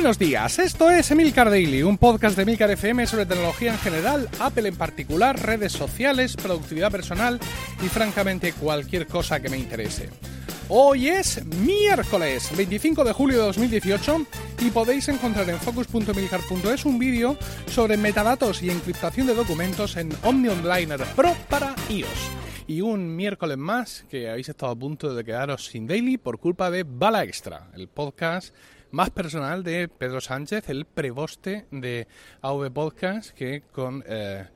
Buenos días, esto es Emilcar Daily, un podcast de Emilcar FM sobre tecnología en general, Apple en particular, redes sociales, productividad personal y francamente cualquier cosa que me interese. Hoy es miércoles 25 de julio de 2018 y podéis encontrar en focus.emilcar.es un vídeo sobre metadatos y encriptación de documentos en OmniOnliner Pro para iOS. Y un miércoles más que habéis estado a punto de quedaros sin daily por culpa de Bala Extra, el podcast más personal de Pedro Sánchez, el preboste de AV Podcast, que con, eh,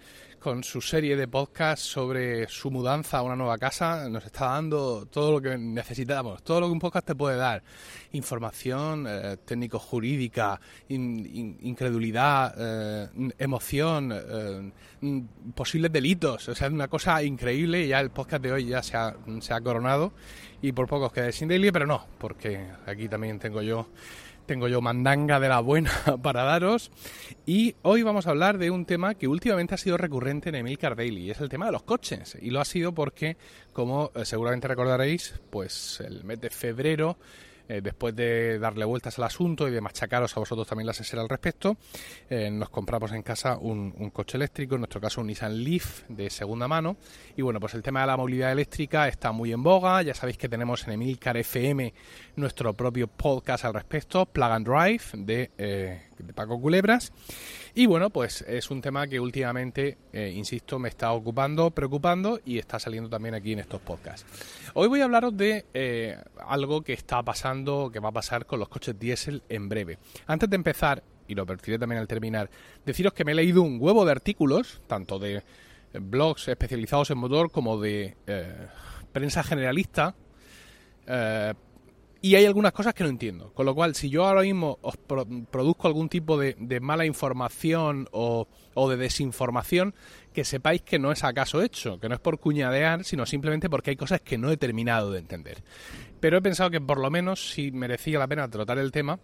con su serie de podcasts sobre su mudanza a una nueva casa nos está dando todo lo que necesitamos, todo lo que un podcast te puede dar. Información eh, técnico-jurídica, incredulidad, eh, emoción, posibles delitos. O sea, es una cosa increíble ya el podcast de hoy ya se ha, se ha coronado y por poco os quedáis sin daily, pero no, porque aquí también tengo yo tengo yo mandanga de la buena para daros. Y hoy vamos a hablar de un tema que últimamente ha sido recurrente en Emilcar Daily y es el tema de los coches. Y lo ha sido porque como eh, seguramente recordaréis pues el mes de febrero eh, después de darle vueltas al asunto y de machacaros a vosotros también la sesión al respecto, eh, nos compramos en casa un, coche eléctrico, en nuestro caso un Nissan Leaf de segunda mano. Y bueno, pues el tema de la movilidad eléctrica está muy en boga. Ya sabéis que tenemos en Emilcar FM nuestro propio podcast al respecto, Plug and Drive, de, eh, de Paco Culebras. Y bueno, pues es un tema que últimamente, eh, insisto, me está ocupando, preocupando y está saliendo también aquí en estos podcasts. Hoy voy a hablaros de eh, algo que está pasando, que va a pasar con los coches diésel en breve. Antes de empezar, y lo advertiré también al terminar, deciros que me he leído un huevo de artículos, tanto de blogs especializados en motor como de eh, prensa generalista, y hay algunas cosas que no entiendo. Con lo cual, si yo ahora mismo os produzco algún tipo de, mala información o, de desinformación, que sepáis que no es acaso hecho, que no es por cuñadear, sino simplemente porque hay cosas que no he terminado de entender. Pero he pensado que por lo menos si merecía la pena tratar el tema,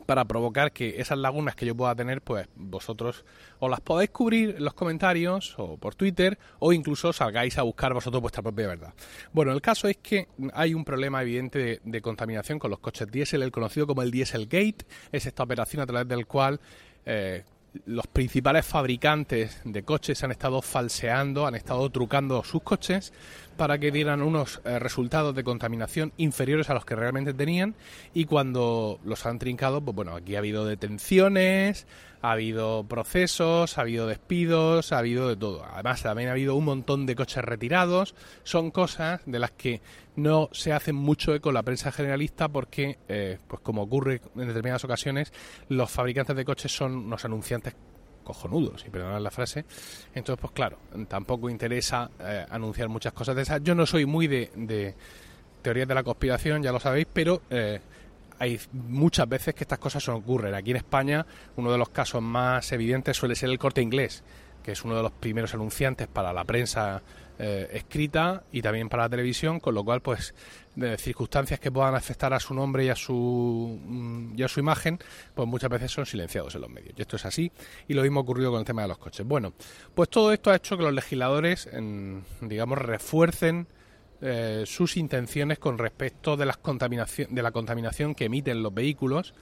para provocar que esas lagunas que yo pueda tener, pues vosotros o las podáis cubrir en los comentarios o por Twitter o incluso salgáis a buscar vosotros vuestra propia verdad. Bueno, el caso es que hay un problema evidente de, contaminación con los coches diésel, el conocido como el Dieselgate, es esta operación a través del cual eh, los principales fabricantes de coches han estado falseando, han estado trucando sus coches para que dieran unos eh, resultados de contaminación inferiores a los que realmente tenían y cuando los han trincado, pues bueno, aquí ha habido detenciones, ha habido procesos, ha habido despidos, ha habido de todo. Además, también ha habido un montón de coches retirados. Son cosas de las que no se hace mucho eco la prensa generalista porque, eh, pues como ocurre en determinadas ocasiones, los fabricantes de coches son unos anunciantes cojonudos, y perdonad la frase. Entonces, pues claro, tampoco interesa eh, anunciar muchas cosas de esas. Yo no soy muy de, de teorías de la conspiración, ya lo sabéis, pero eh, hay muchas veces que estas cosas ocurren. Aquí en España, uno de los casos más evidentes suele ser el corte inglés, que es uno de los primeros anunciantes para la prensa eh, escrita y también para la televisión, con lo cual, pues, de circunstancias que puedan afectar a su nombre y a su, mm, y a su imagen, pues muchas veces son silenciados en los medios. Y esto es así, y lo mismo ocurrido con el tema de los coches. Bueno, pues todo esto ha hecho que los legisladores, digamos, refuercen eh, sus intenciones con respecto de, las contaminación, de la contaminación que emiten los vehículos,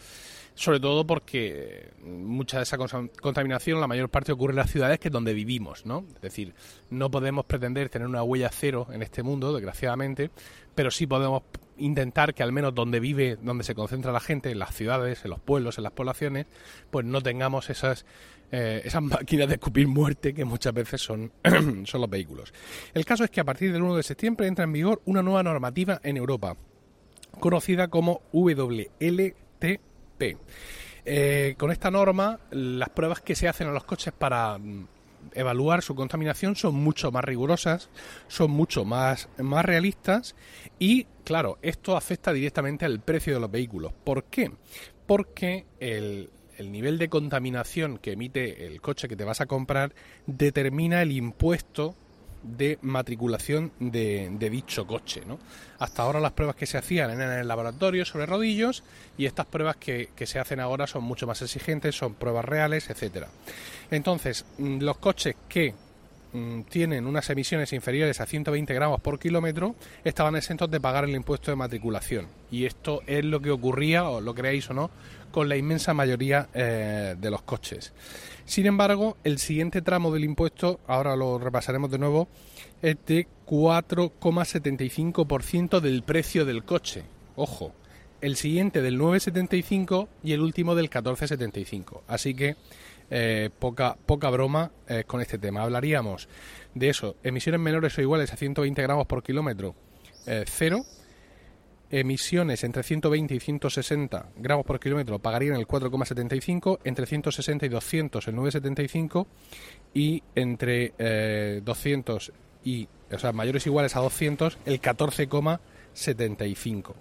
sobre todo porque mucha de esa contaminación, la mayor parte ocurre en las ciudades que es donde vivimos, ¿no? Es decir, no podemos pretender tener una huella cero en este mundo, desgraciadamente, pero sí podemos intentar que al menos donde vive, donde se concentra la gente, en las ciudades, en los pueblos, en las poblaciones, pues no tengamos esas, eh, esas máquinas de escupir muerte que muchas veces son, son los vehículos. El caso es que a partir del 1 de septiembre entra en vigor una nueva normativa en Europa, conocida como WLTP. Eh, con esta norma, las pruebas que se hacen a los coches para mm, evaluar su contaminación son mucho más rigurosas, son mucho más, más realistas y, claro, esto afecta directamente al precio de los vehículos. ¿Por qué? Porque el, el nivel de contaminación que emite el coche que te vas a comprar determina el impuesto de matriculación de, dicho coche. ¿no? Hasta ahora las pruebas que se hacían eran en el laboratorio sobre rodillos y estas pruebas que, que, se hacen ahora son mucho más exigentes, son pruebas reales, etcétera. Entonces, mm, los coches que tienen unas emisiones inferiores a 120 gramos por kilómetro estaban exentos de pagar el impuesto de matriculación. Y esto es lo que ocurría, o lo creáis o no, con la inmensa mayoría eh, de los coches. Sin embargo, el siguiente tramo del impuesto, ahora lo repasaremos de nuevo, es de 4,75% del precio del coche. Ojo, el siguiente del 9,75 y el último del 14,75. Así que eh, poca, poca broma eh, con este tema. Hablaríamos de eso, emisiones menores o iguales a 120 gramos por kilómetro, eh, cero. Emisiones entre 120 y 160 gramos por kilómetro pagarían el 4,75, entre 160 y 200 el 9,75 y entre 200 y, o sea, mayores o iguales a 200 el 14,75.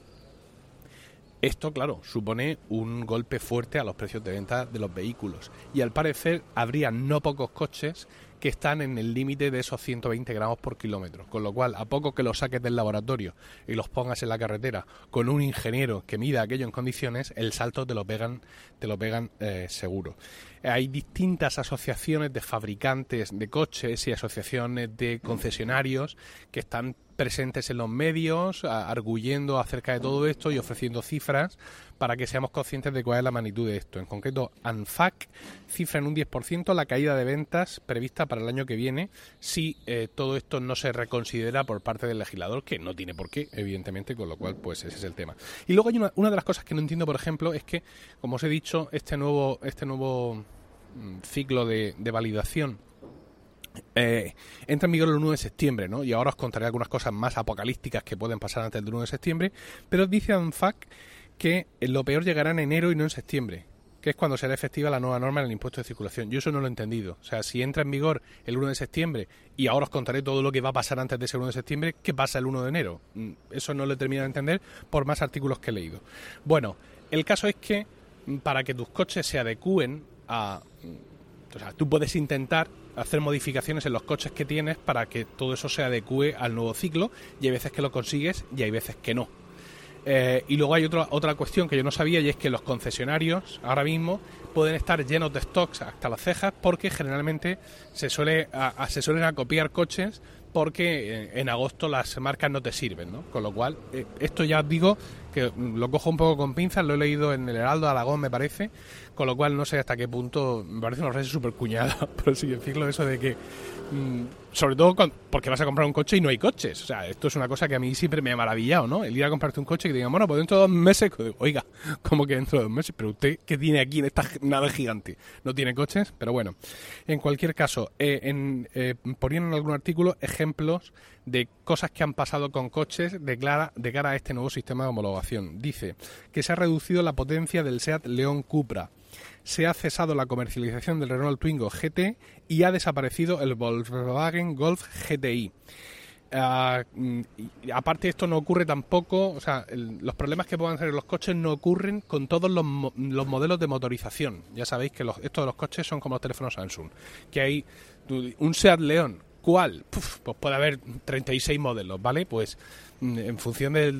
Esto, claro, supone un golpe fuerte a los precios de venta de los vehículos y al parecer habría no pocos coches que están en el límite de esos 120 gramos por kilómetro, con lo cual a poco que los saques del laboratorio y los pongas en la carretera con un ingeniero que mida aquello en condiciones, el salto te lo pegan, te lo pegan eh, seguro. Hay distintas asociaciones de fabricantes de coches y asociaciones de concesionarios que están presentes en los medios, arguyendo acerca de todo esto y ofreciendo cifras para que seamos conscientes de cuál es la magnitud de esto. En concreto, ANFAC cifra en un 10% la caída de ventas prevista para el año que viene si eh, todo esto no se reconsidera por parte del legislador, que no tiene por qué, evidentemente, con lo cual, pues ese es el tema. Y luego hay una, una de las cosas que no entiendo, por ejemplo, es que, como os he dicho, este nuevo, este nuevo mm, ciclo de, de validación eh, entra en vigor el 1 de septiembre, ¿no? Y ahora os contaré algunas cosas más apocalípticas que pueden pasar antes del 1 de septiembre, pero dice ANFAC que lo peor llegará en enero y no en septiembre, que es cuando será efectiva la nueva norma en el impuesto de circulación. Yo eso no lo he entendido. O sea, si entra en vigor el 1 de septiembre y ahora os contaré todo lo que va a pasar antes de ese 1 de septiembre, ¿qué pasa el 1 de enero? Mm, eso no lo he terminado de entender por más artículos que he leído. Bueno, el caso es que mm, para que tus coches se adecúen a... Mm, o sea, tú puedes intentar hacer modificaciones en los coches que tienes para que todo eso se adecue al nuevo ciclo y hay veces que lo consigues y hay veces que no. Eh, y luego hay otra, otra cuestión que yo no sabía y es que los concesionarios ahora mismo pueden estar llenos de stocks hasta las cejas porque generalmente se, suele, se suelen acopiar coches porque eh, en agosto las marcas no te sirven, ¿no? Con lo cual, eh, esto ya digo que lo cojo un poco con pinzas, lo he leído en el Heraldo Aragón, me parece, con lo cual no sé hasta qué punto, me parece una frase súper cuñada, por así decirlo, eso de que Mm, sobre todo porque vas a comprar un coche y no hay coches. O sea, esto es una cosa que a mí siempre me ha maravillado, ¿no? El ir a comprarte un coche y que digan, bueno, pues dentro de dos meses, oiga, ¿cómo que dentro de dos meses? Pero usted, ¿qué tiene aquí en esta nave gigante? No tiene coches, pero bueno. En cualquier caso, eh, en, eh, ponían en algún artículo ejemplos de cosas que han pasado con coches de, de cara a este nuevo sistema de homologación. Dice que se ha reducido la potencia del SEAT León Cupra se ha cesado la comercialización del Renault Twingo GT y ha desaparecido el Volkswagen Golf GTI. Ah, aparte esto no ocurre tampoco, o sea, los problemas que puedan en los coches no ocurren con todos los, modelos de motorización. Ya sabéis que los, estos de los coches son como los teléfonos Samsung, que hay un Seat León, ¿cuál? pues puede haber 36 modelos, ¿vale? Pues mm, en función de,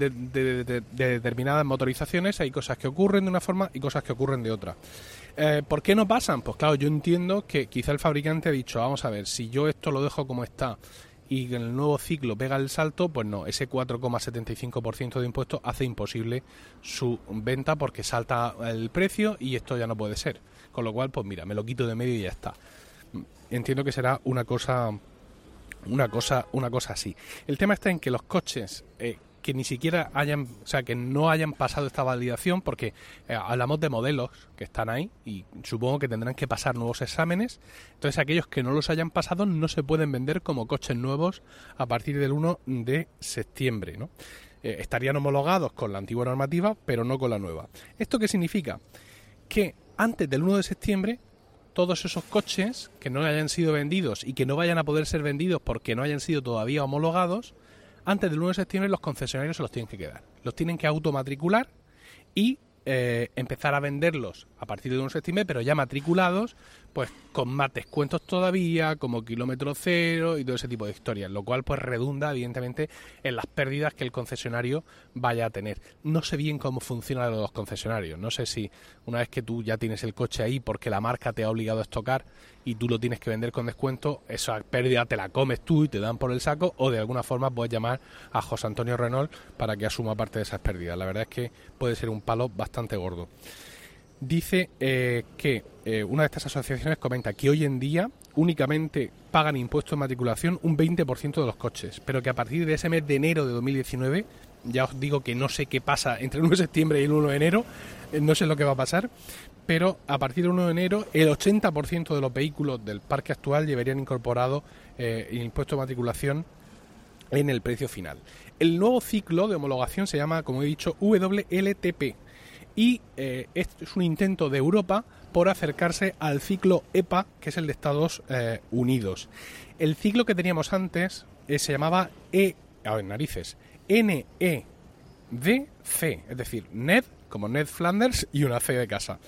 determinadas motorizaciones hay cosas que ocurren de una forma y cosas que ocurren de otra. Eh, ¿Por qué no pasan? Pues claro, yo entiendo que quizá el fabricante ha dicho, vamos a ver, si yo esto lo dejo como está y en el nuevo ciclo pega el salto, pues no, ese 4,75% de impuesto hace imposible su venta porque salta el precio y esto ya no puede ser. Con lo cual, pues mira, me lo quito de medio y ya está. Entiendo que será una cosa una cosa una cosa así. El tema está en que los coches eh, que ni siquiera hayan, o sea, que no hayan pasado esta validación, porque eh, hablamos de modelos que están ahí y supongo que tendrán que pasar nuevos exámenes. Entonces, aquellos que no los hayan pasado no se pueden vender como coches nuevos a partir del 1 de septiembre, ¿no? Eh, estarían homologados con la antigua normativa, pero no con la nueva. ¿Esto qué significa? Que antes del 1 de septiembre todos esos coches que no hayan sido vendidos y que no vayan a poder ser vendidos porque no hayan sido todavía homologados, antes del 1 de septiembre los concesionarios se los tienen que quedar. Los tienen que automatricular y eh, empezar a venderlos a partir del 1 de septiembre, pero ya matriculados pues con más descuentos todavía, como kilómetro cero y todo ese tipo de historias, lo cual pues redunda evidentemente en las pérdidas que el concesionario vaya a tener. No sé bien cómo funcionan los concesionarios, no sé si una vez que tú ya tienes el coche ahí porque la marca te ha obligado a estocar y tú lo tienes que vender con descuento, esa pérdida te la comes tú y te dan por el saco o de alguna forma puedes llamar a José Antonio Renault para que asuma parte de esas pérdidas. La verdad es que puede ser un palo bastante gordo dice eh, que eh, una de estas asociaciones comenta que hoy en día únicamente pagan impuestos de matriculación un 20% de los coches, pero que a partir de ese mes de enero de 2019, ya os digo que no sé qué pasa entre el 1 de septiembre y el 1 de enero, eh, no sé lo que va a pasar, pero a partir del 1 de enero el 80% de los vehículos del parque actual llevarían incorporado el impuesto de matriculación en el precio final. El nuevo ciclo de homologación se llama, como he dicho, WLTP, y eh, es un intento de Europa por acercarse al ciclo EPA, que es el de Estados eh, Unidos. El ciclo que teníamos antes eh, se llamaba E, a ver, narices, NEDC, es decir, NED, como Ned Flanders, y una C de casa.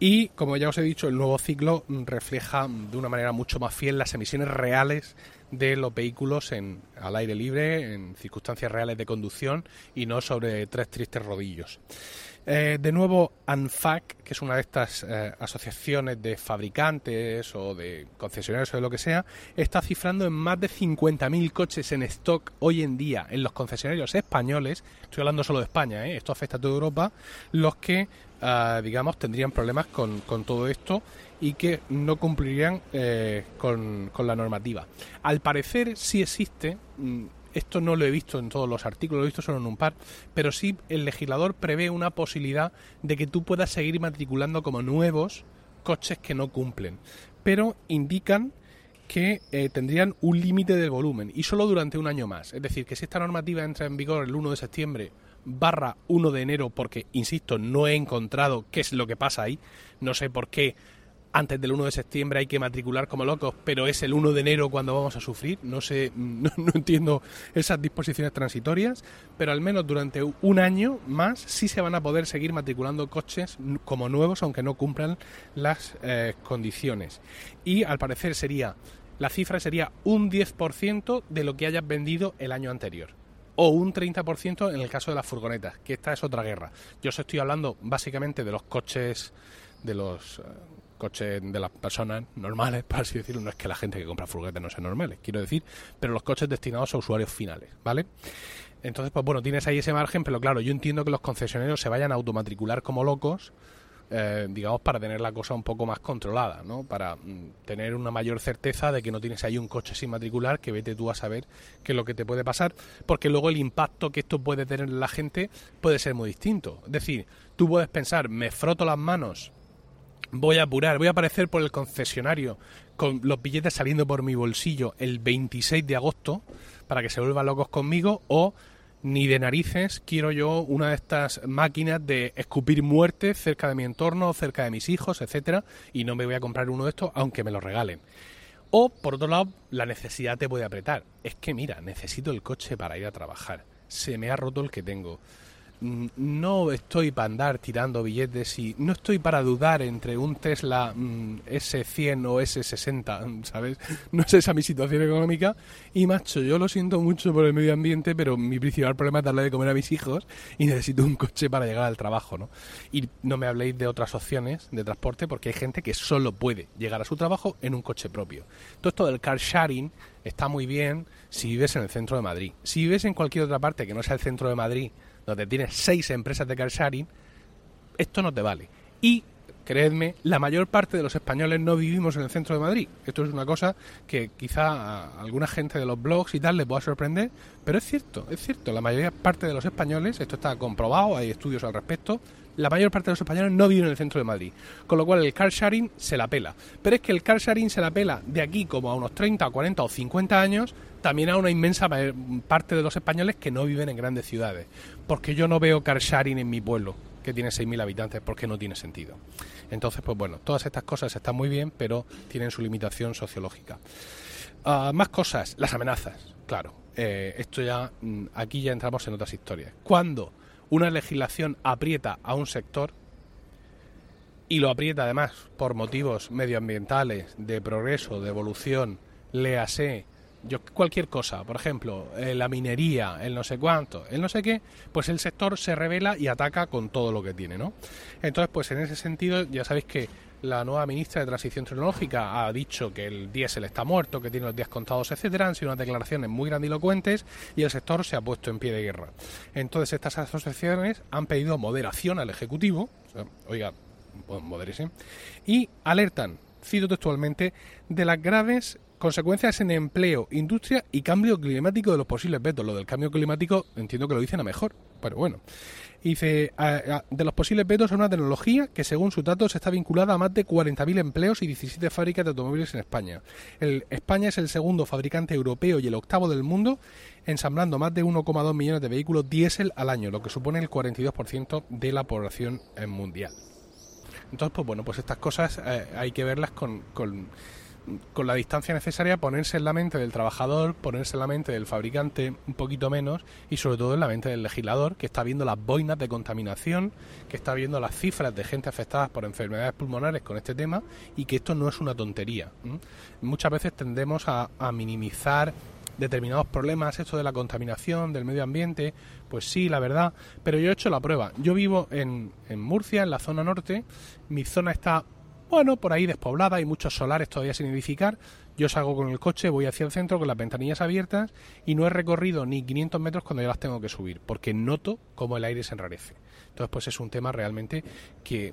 Y como ya os he dicho, el nuevo ciclo refleja de una manera mucho más fiel las emisiones reales de los vehículos en, al aire libre, en circunstancias reales de conducción y no sobre tres tristes rodillos. Eh, de nuevo, ANFAC, que es una de estas eh, asociaciones de fabricantes o de concesionarios o de lo que sea, está cifrando en más de 50.000 coches en stock hoy en día en los concesionarios españoles, estoy hablando solo de España, ¿eh? esto afecta a toda Europa, los que, ah, digamos, tendrían problemas con, todo esto y que no cumplirían con, con la normativa. Al parecer sí existe mm, esto no lo he visto en todos los artículos, lo he visto solo en un par, pero sí el legislador prevé una posibilidad de que tú puedas seguir matriculando como nuevos coches que no cumplen, pero indican que eh, tendrían un límite de volumen y solo durante un año más. Es decir, que si esta normativa entra en vigor el 1 de septiembre barra 1 de enero, porque, insisto, no he encontrado qué es lo que pasa ahí, no sé por qué antes del 1 de septiembre hay que matricular como locos, pero es el 1 de enero cuando vamos a sufrir. No sé, no, entiendo esas disposiciones transitorias, pero al menos durante un año más sí se van a poder seguir matriculando coches como nuevos, aunque no cumplan las eh, condiciones. Y al parecer sería, la cifra sería un 10% de lo que hayas vendido el año anterior o un 30% en el caso de las furgonetas, que esta es otra guerra. Yo os estoy hablando básicamente de los coches, de los eh, coches de las personas normales, por así decirlo, no es que la gente que compra furgonetas no sea normales, quiero decir, pero los coches destinados a usuarios finales, ¿vale? Entonces, pues bueno, tienes ahí ese margen, pero claro, yo entiendo que los concesionarios se vayan a automatricular como locos, eh, digamos, para tener la cosa un poco más controlada, ¿no? Para mm, tener una mayor certeza de que no tienes ahí un coche sin matricular, que vete tú a saber qué es lo que te puede pasar, porque luego el impacto que esto puede tener en la gente puede ser muy distinto. Es decir, tú puedes pensar, me froto las manos voy a apurar, voy a aparecer por el concesionario con los billetes saliendo por mi bolsillo el 26 de agosto para que se vuelvan locos conmigo o ni de narices quiero yo una de estas máquinas de escupir muerte cerca de mi entorno, cerca de mis hijos, etcétera, y no me voy a comprar uno de estos aunque me lo regalen. O por otro lado, la necesidad te puede apretar. Es que mira, necesito el coche para ir a trabajar. Se me ha roto el que tengo no estoy para andar tirando billetes y no estoy para dudar entre un Tesla mm, S100 o S60, ¿sabes? No es esa mi situación económica. Y macho, yo lo siento mucho por el medio ambiente, pero mi principal problema es darle de comer a mis hijos y necesito un coche para llegar al trabajo, ¿no? Y no me habléis de otras opciones de transporte porque hay gente que solo puede llegar a su trabajo en un coche propio. Todo esto del car sharing está muy bien si vives en el centro de Madrid. Si vives en cualquier otra parte que no sea el centro de Madrid, donde tienes seis empresas de car sharing, esto no te vale. Y creedme, la mayor parte de los españoles no vivimos en el centro de Madrid. Esto es una cosa que quizá a alguna gente de los blogs y tal les pueda sorprender, pero es cierto, es cierto. La mayor parte de los españoles, esto está comprobado, hay estudios al respecto, la mayor parte de los españoles no viven en el centro de Madrid. Con lo cual el car sharing se la pela. Pero es que el car sharing se la pela de aquí como a unos 30, 40 o 50 años también a una inmensa parte de los españoles que no viven en grandes ciudades. Porque yo no veo car sharing en mi pueblo, que tiene 6.000 habitantes, porque no tiene sentido. Entonces, pues bueno, todas estas cosas están muy bien, pero tienen su limitación sociológica. Ah, más cosas, las amenazas, claro. Eh, esto ya, mm, aquí ya entramos en otras historias. Cuando una legislación aprieta a un sector, y lo aprieta además por motivos medioambientales, de progreso, de evolución, léase, yo, cualquier cosa, por ejemplo, eh, la minería, el no sé cuánto, el no sé qué, pues el sector se revela y ataca con todo lo que tiene, ¿no? Entonces, pues en ese sentido, ya sabéis que la nueva ministra de Transición Tecnológica ha dicho que el diésel está muerto, que tiene los días contados, etcétera. Han sido unas declaraciones muy grandilocuentes y el sector se ha puesto en pie de guerra. Entonces, estas asociaciones han pedido moderación al Ejecutivo, oiga, pues modérese, y alertan, cito textualmente, de las graves consecuencias en empleo, industria y cambio climático de los posibles vetos. Lo del cambio climático entiendo que lo dicen a mejor, pero bueno. Dice, de los posibles vetos es una tecnología que según su datos está vinculada a más de 40.000 empleos y 17 fábricas de automóviles en España. El, España es el segundo fabricante europeo y el octavo del mundo, ensamblando más de 1,2 millones de vehículos diésel al año, lo que supone el 42% de la población mundial. Entonces, pues bueno, pues estas cosas eh, hay que verlas con la distancia necesaria ponerse en la mente del trabajador, ponerse en la mente del fabricante un poquito menos y sobre todo en la mente del legislador que está viendo las boinas de contaminación, que está viendo las cifras de gente afectada por enfermedades pulmonares con este tema y que esto no es una tontería. Muchas veces tendemos a, a minimizar determinados problemas, esto de la contaminación, del medio ambiente, pues sí, la verdad, pero yo he hecho la prueba. Yo vivo en, en Murcia, en la zona norte, mi zona está bueno, por ahí despoblada, hay muchos solares todavía sin edificar. Yo salgo con el coche, voy hacia el centro con las ventanillas abiertas y no he recorrido ni 500 metros cuando ya las tengo que subir, porque noto cómo el aire se enrarece. Entonces, pues es un tema realmente que,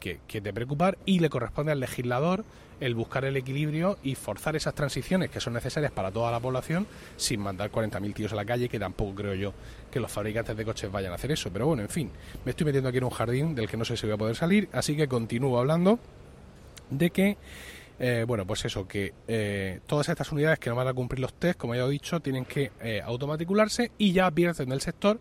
que, que te preocupar y le corresponde al legislador el buscar el equilibrio y forzar esas transiciones que son necesarias para toda la población sin mandar 40.000 tíos a la calle, que tampoco creo yo que los fabricantes de coches vayan a hacer eso. Pero bueno, en fin, me estoy metiendo aquí en un jardín del que no sé si voy a poder salir, así que continúo hablando de que eh, bueno, pues eso, que eh, todas estas unidades que no van a cumplir los test, como ya he dicho, tienen que eh, y ya advierten del sector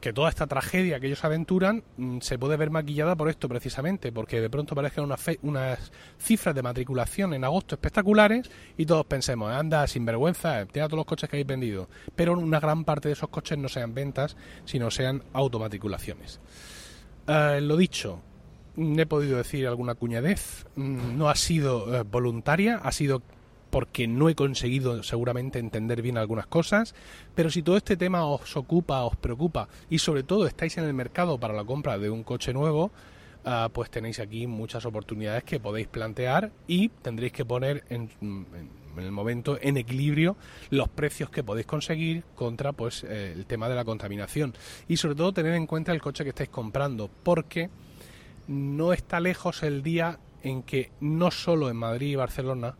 que toda esta tragedia que ellos aventuran mm, se puede ver maquillada por esto precisamente, porque de pronto parezcan unas, cifras de matriculación en agosto espectaculares y todos pensemos, anda, sin vergüenza, tira todos los coches que habéis vendido, pero una gran parte de esos coches no sean ventas, sino sean automatriculaciones. lo dicho, he podido decir alguna cuñadez, mm, no ha sido eh, voluntaria, ha sido porque no he conseguido seguramente entender bien algunas cosas, pero si todo este tema os ocupa, os preocupa y sobre todo estáis en el mercado para la compra de un coche nuevo, ah, pues tenéis aquí muchas oportunidades que podéis plantear y tendréis que poner en, el momento en equilibrio los precios que podéis conseguir contra pues eh, el tema de la contaminación. Y sobre todo tener en cuenta el coche que estáis comprando porque no está lejos el día en que no solo en Madrid y Barcelona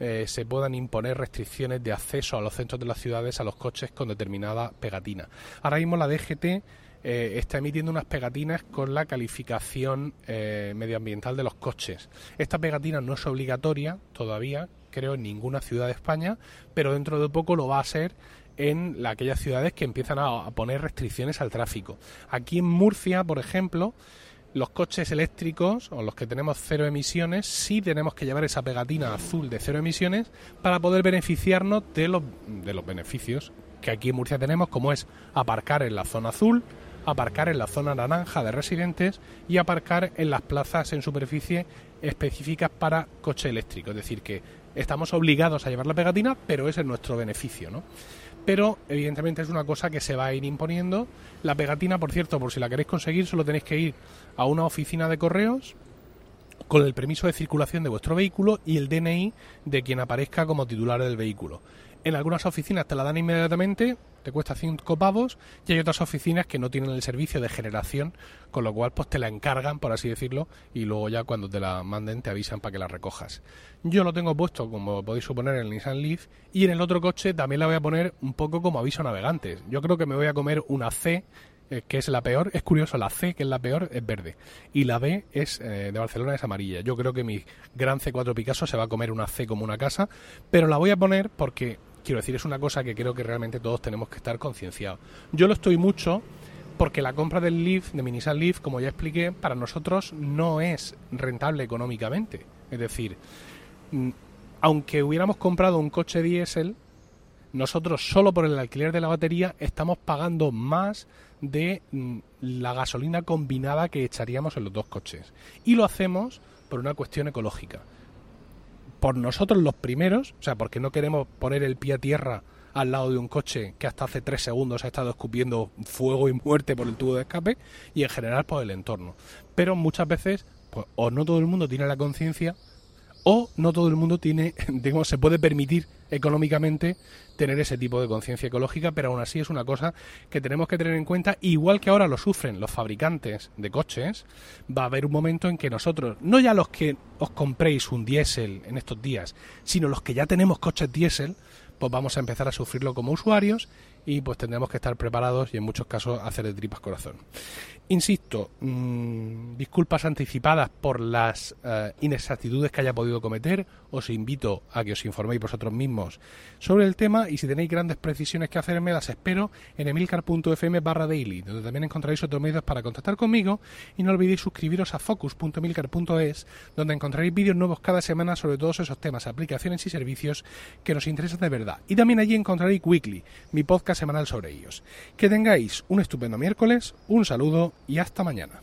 eh, se puedan imponer restricciones de acceso a los centros de las ciudades a los coches con determinada pegatina. Ahora mismo la DGT eh, está emitiendo unas pegatinas con la calificación eh, medioambiental de los coches. Esta pegatina no es obligatoria todavía, creo, en ninguna ciudad de España, pero dentro de poco lo va a ser en aquellas ciudades que empiezan a poner restricciones al tráfico. Aquí en Murcia, por ejemplo, los coches eléctricos o los que tenemos cero emisiones sí tenemos que llevar esa pegatina azul de cero emisiones para poder beneficiarnos de los, de los beneficios que aquí en Murcia tenemos, como es aparcar en la zona azul, aparcar en la zona naranja de residentes y aparcar en las plazas en superficie específicas para coche eléctrico. Es decir, que estamos obligados a llevar la pegatina, pero ese es nuestro beneficio, ¿no? Pero evidentemente es una cosa que se va a ir imponiendo. La pegatina, por cierto, por si la queréis conseguir, solo tenéis que ir a una oficina de correos con el permiso de circulación de vuestro vehículo y el DNI de quien aparezca como titular del vehículo. En algunas oficinas te la dan inmediatamente, te cuesta 5 pavos, y hay otras oficinas que no tienen el servicio de generación, con lo cual pues te la encargan, por así decirlo, y luego ya cuando te la manden te avisan para que la recojas. Yo lo tengo puesto, como podéis suponer, en el Nissan Leaf, y en el otro coche también la voy a poner un poco como aviso navegantes. Yo creo que me voy a comer una C eh, que es la peor, es curioso, la C, que es la peor, es verde. Y la B es eh, de Barcelona, es amarilla. Yo creo que mi gran C4 Picasso se va a comer una C como una casa, pero la voy a poner porque Quiero decir, es una cosa que creo que realmente todos tenemos que estar concienciados. Yo lo estoy mucho porque la compra del Leaf, de Minisan Leaf, como ya expliqué, para nosotros no es rentable económicamente. Es decir, mm, aunque hubiéramos comprado un coche diésel, nosotros solo por el alquiler de la batería estamos pagando más de mm, la gasolina combinada que echaríamos en los dos coches. Y lo hacemos por una cuestión ecológica. Por nosotros los primeros, o sea, porque no queremos poner el pie a tierra al lado de un coche que hasta hace tres segundos ha estado escupiendo fuego y muerte por el tubo de escape y en general por el entorno. Pero muchas veces, pues, o no todo el mundo tiene la conciencia o no todo el mundo tiene, digamos, se puede permitir económicamente tener ese tipo de conciencia ecológica, pero aún así es una cosa que tenemos que tener en cuenta, igual que ahora lo sufren los fabricantes de coches, va a haber un momento en que nosotros, no ya los que os compréis un diésel en estos días, sino los que ya tenemos coches diésel, pues vamos a empezar a sufrirlo como usuarios y pues tendremos que estar preparados y en muchos casos hacer de tripas corazón. Insisto, mmm, disculpas anticipadas por las uh, inexactitudes que haya podido cometer. Os invito a que os informéis vosotros mismos sobre el tema y si tenéis grandes precisiones que hacerme, las espero en emilcar.fm barra daily, donde también encontraréis otros medios para contactar conmigo y no olvidéis suscribiros a focus.emilcar.es, donde encontraréis vídeos nuevos cada semana sobre todos esos temas, aplicaciones y servicios que nos interesan de verdad. Y también allí encontraréis Weekly, mi podcast semanal sobre ellos. Que tengáis un estupendo miércoles, un saludo y hasta mañana.